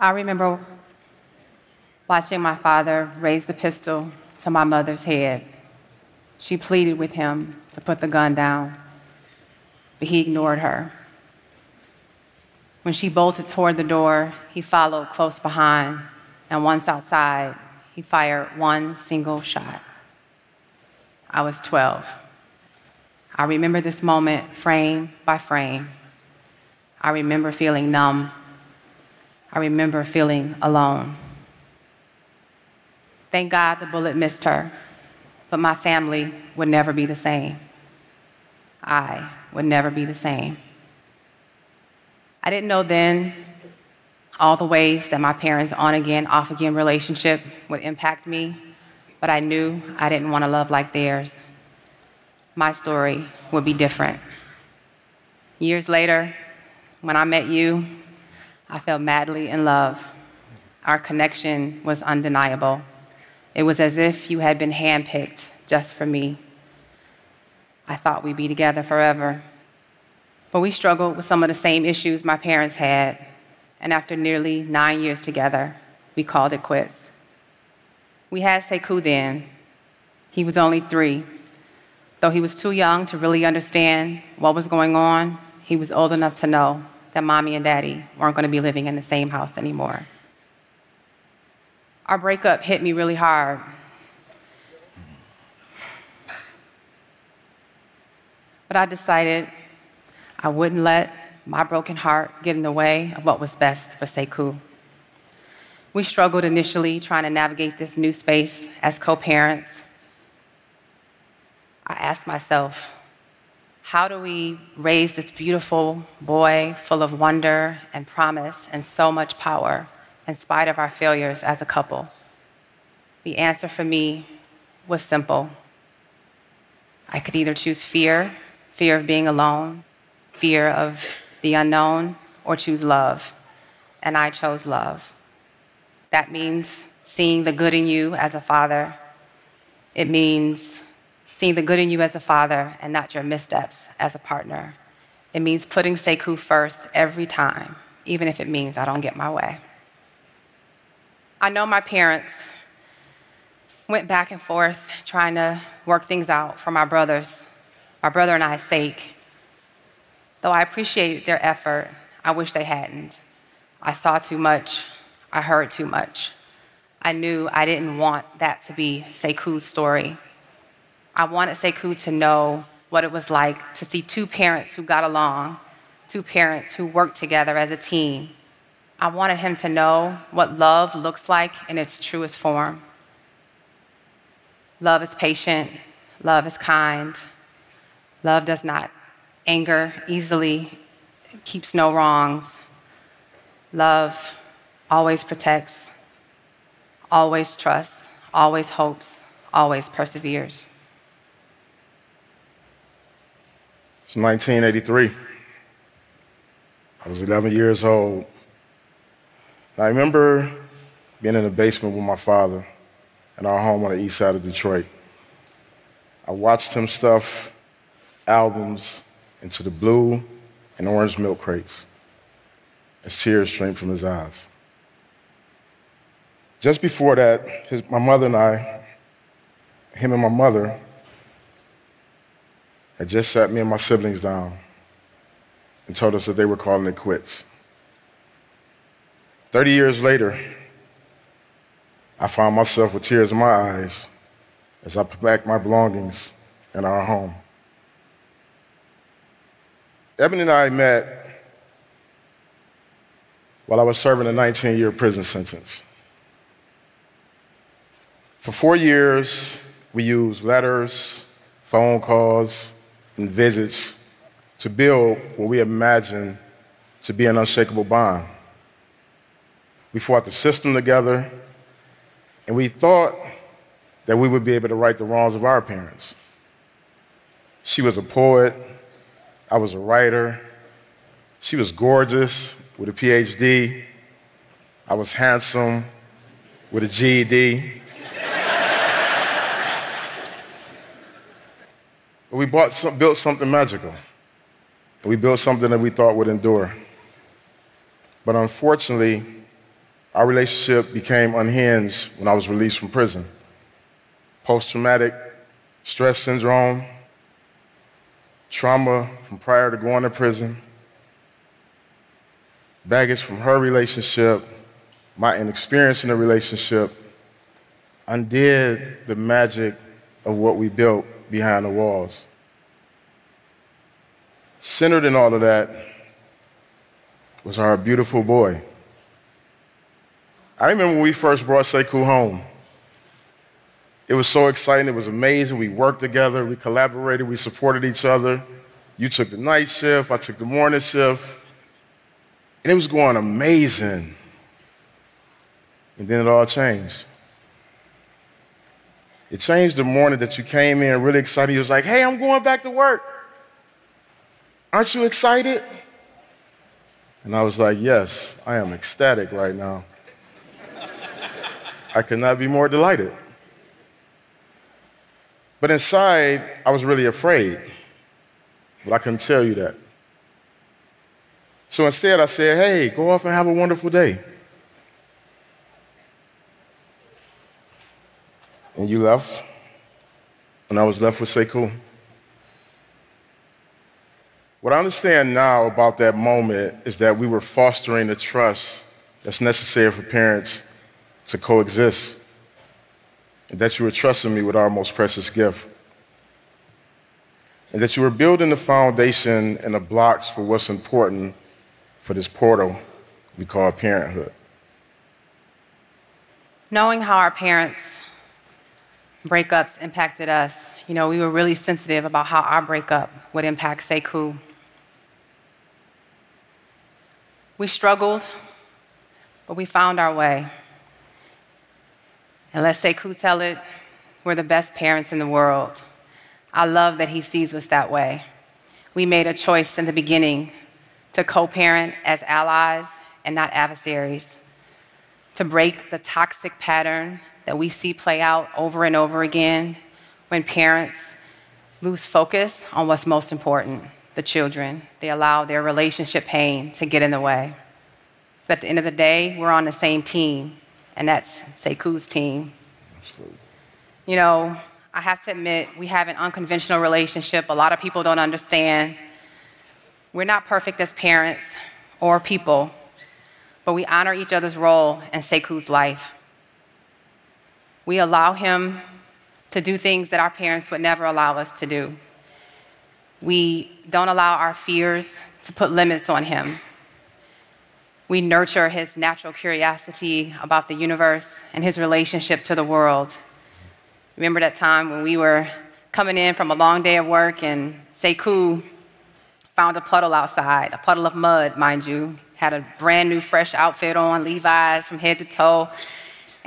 I remember watching my father raise the pistol to my mother's head. She pleaded with him to put the gun down, but he ignored her. When she bolted toward the door, he followed close behind, and once outside, he fired one single shot. I was 12. I remember this moment frame by frame. I remember feeling numb. I remember feeling alone. Thank God the bullet missed her, but my family would never be the same. I would never be the same. I didn't know then all the ways that my parents' on again, off again relationship would impact me, but I knew I didn't want to love like theirs. My story would be different. Years later, when I met you, I fell madly in love. Our connection was undeniable. It was as if you had been handpicked just for me. I thought we'd be together forever. But we struggled with some of the same issues my parents had, and after nearly nine years together, we called it quits. We had Sekou then. He was only three. Though he was too young to really understand what was going on, he was old enough to know that mommy and daddy weren't going to be living in the same house anymore. Our breakup hit me really hard. But I decided I wouldn't let my broken heart get in the way of what was best for Sekou. We struggled initially trying to navigate this new space as co parents. I asked myself, how do we raise this beautiful boy full of wonder and promise and so much power in spite of our failures as a couple? The answer for me was simple. I could either choose fear, fear of being alone, fear of the unknown, or choose love. And I chose love. That means seeing the good in you as a father. It means seeing the good in you as a father and not your missteps as a partner. It means putting Sekou first every time, even if it means I don't get my way. I know my parents went back and forth trying to work things out for my brothers, my brother and I's sake. Though I appreciate their effort, I wish they hadn't. I saw too much, I heard too much. I knew I didn't want that to be Sekou's story. I wanted Sekou to know what it was like to see two parents who got along, two parents who worked together as a team. I wanted him to know what love looks like in its truest form. Love is patient, love is kind, love does not anger easily, keeps no wrongs. Love always protects, always trusts, always hopes, always perseveres. It's 1983. I was 11 years old. I remember being in the basement with my father in our home on the east side of Detroit. I watched him stuff albums into the blue and orange milk crates as tears streamed from his eyes. Just before that, his, my mother and I, him and my mother, had just sat me and my siblings down and told us that they were calling it quits. 30 years later, I found myself with tears in my eyes as I packed my belongings in our home. Ebony and I met while I was serving a 19 year prison sentence. For four years, we used letters, phone calls, visits to build what we imagined to be an unshakable bond. We fought the system together, and we thought that we would be able to right the wrongs of our parents. She was a poet, I was a writer. She was gorgeous with a PhD. I was handsome with a GED. We bought some, built something magical. We built something that we thought would endure. But unfortunately, Our relationship became unhinged when I was released from prison. Post traumatic stress syndrome, trauma from prior to going to prison, baggage from her relationship, my inexperience in the relationship, undid the magic of what we built behind the walls. Centered in all of that was our beautiful boy. I remember when we first brought Sekou home. It was so exciting. It was amazing. We worked together. We collaborated. We supported each other. You took the night shift. I took the morning shift. And it was going amazing. And then it all changed. It changed the morning that you came in really excited. You was like, hey, I'm going back to work. Aren't you excited? And I was like, yes, I am ecstatic right now. I could not be more delighted. But inside, I was really afraid. But I couldn't tell you that. So instead, I said, hey, go off and have a wonderful day. And you left, and I was left with Sekou. What I understand now about that moment is that we were fostering the trust that's necessary for parents to coexist, and that you were trusting me with our most precious gift, and that you were building the foundation and the blocks for what's important for this portal we call parenthood. Knowing how our parents' breakups impacted us, you know, we were really sensitive about how our breakup would impact Sekou. We struggled, but we found our way. And let Sekou tell it, we're the best parents in the world. I love that he sees us that way. We made a choice in the beginning to co parent as allies and not adversaries, to break the toxic pattern that we see play out over and over again when parents lose focus on what's most important the children. They allow their relationship pain to get in the way. But at the end of the day, we're on the same team, and that's Sekou's team. Absolutely. You know, I have to admit, we have an unconventional relationship. A lot of people don't understand. We're not perfect as parents or people, but we honor each other's role in Sekou's life. We allow him to do things that our parents would never allow us to do. We don't allow our fears to put limits on him. We nurture his natural curiosity about the universe and his relationship to the world. Remember that time when we were coming in from a long day of work and Sekou found a puddle outside, a puddle of mud, mind you, had a brand new fresh outfit on, Levi's from head to toe.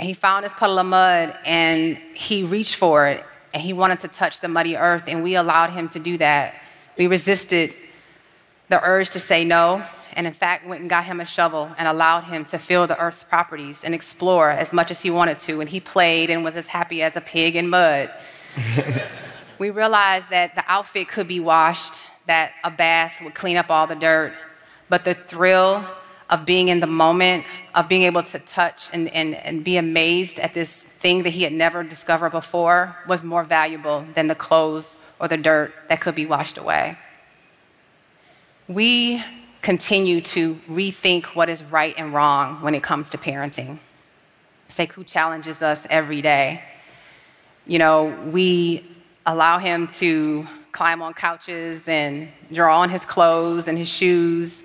And he found this puddle of mud and he reached for it and he wanted to touch the muddy earth, and we allowed him to do that. We resisted the urge to say no, and in fact went and got him a shovel and allowed him to feel the earth's properties and explore as much as he wanted to. And he played and was as happy as a pig in mud. we realized that the outfit could be washed, that a bath would clean up all the dirt, but the thrill of being in the moment, of being able to touch and, and, and be amazed at this thing that he had never discovered before was more valuable than the clothes or the dirt that could be washed away. We continue to rethink what is right and wrong when it comes to parenting. Sekou challenges us every day. You know, we allow him to climb on couches and draw on his clothes and his shoes,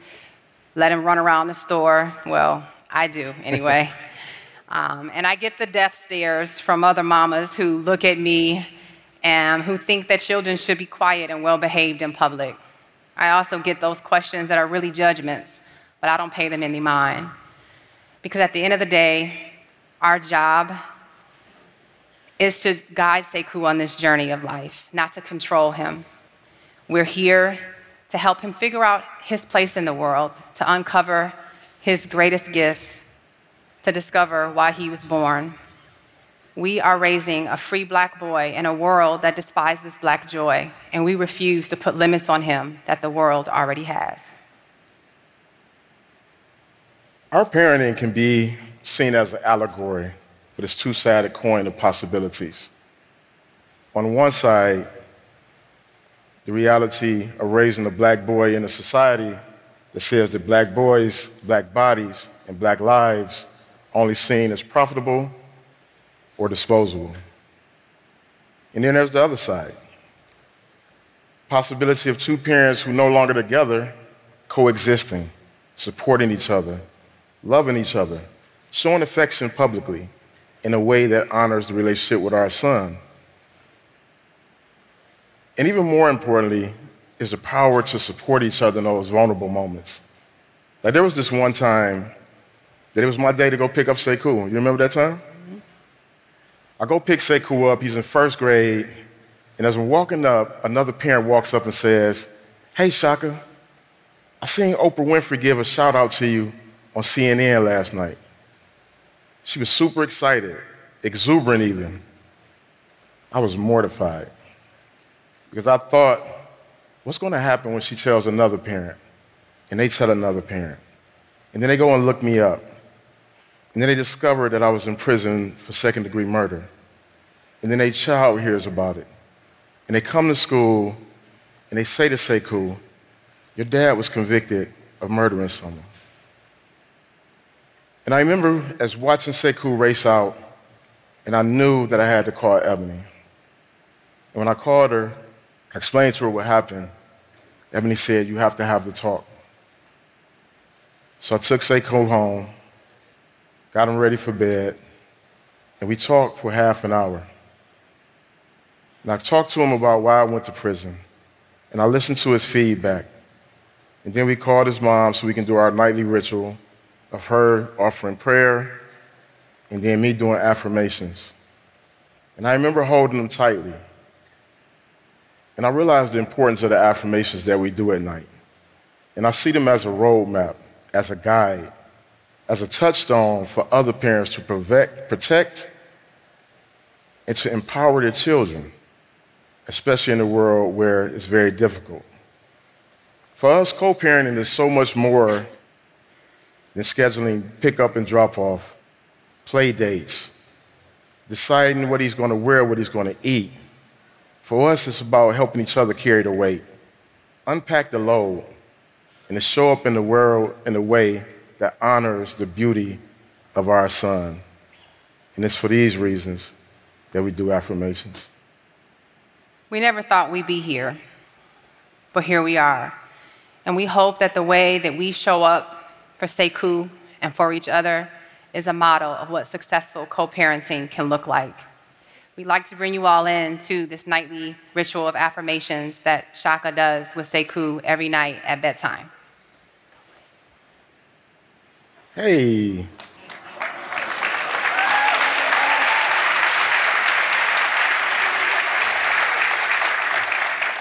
let him run around the store. Well, I do anyway. um, and I get the death stares from other mamas who look at me and who think that children should be quiet and well behaved in public. I also get those questions that are really judgments, but I don't pay them any mind. Because at the end of the day, our job is to guide Sekou on this journey of life, not to control him. We're here to help him figure out his place in the world, to uncover his greatest gifts, to discover why he was born. We are raising a free black boy in a world that despises black joy, and we refuse to put limits on him that the world already has. Our parenting can be seen as an allegory for this two sided coin of possibilities. On one side, the reality of raising a black boy in a society that says that black boys, black bodies, and black lives only seen as profitable or disposable. And then there's the other side possibility of two parents who no longer together coexisting, supporting each other, loving each other, showing affection publicly in a way that honors the relationship with our son. And even more importantly, is the power to support each other in those vulnerable moments. Like there was this one time that it was my day to go pick up Sekou. You remember that time? Mm-hmm. I go pick Sekou up. He's in first grade. And as I'm walking up, another parent walks up and says, Hey, Shaka, I seen Oprah Winfrey give a shout out to you on CNN last night. She was super excited, exuberant even. I was mortified because I thought, what's going to happen when she tells another parent? And they tell another parent. And then they go and look me up. And then they discover that I was in prison for second degree murder. And then a child hears about it. And they come to school and they say to Sekou, Your dad was convicted of murdering someone. And I remember as watching Sekou race out, and I knew that I had to call Ebony. And when I called her, I explained to her what happened. Ebony said, You have to have the talk. So I took Sekou home, got him ready for bed, and we talked for half an hour. And I talked to him about why I went to prison. And I listened to his feedback. And then we called his mom so we can do our nightly ritual of her offering prayer and then me doing affirmations. And I remember holding him tightly. And I realize the importance of the affirmations that we do at night. And I see them as a roadmap, as a guide, as a touchstone for other parents to protect and to empower their children especially in a world where it's very difficult. For us, co parenting is so much more than scheduling pick-up and drop off, play dates, deciding what he's going to wear, what he's going to eat. For us, it's about helping each other carry the weight, unpack the load, and to show up in the world in a way that honors the beauty of our son. And it's for these reasons that we do affirmations. We never thought we'd be here, but here we are. And we hope that the way that we show up for Sekou and for each other is a model of what successful co parenting can look like. We'd like to bring you all in to this nightly ritual of affirmations that Shaka does with Sekou every night at bedtime. Hey.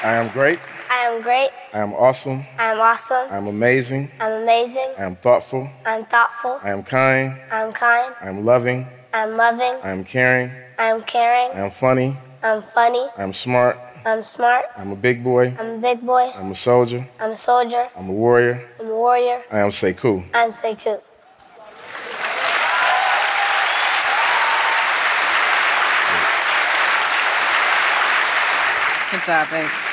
I am great. I am great. I am awesome. I am awesome. I am amazing. I'm amazing. I am thoughtful. I'm thoughtful. I am kind. I'm kind. I am loving. I'm loving. I am caring. I'm caring. I am funny. I'm funny. I am smart. I'm smart. I'm a big boy. I'm a big boy. I'm a soldier. I'm a soldier. I'm a warrior. I'm a warrior. I am Sekou. I'm Sekou. Good job, babe.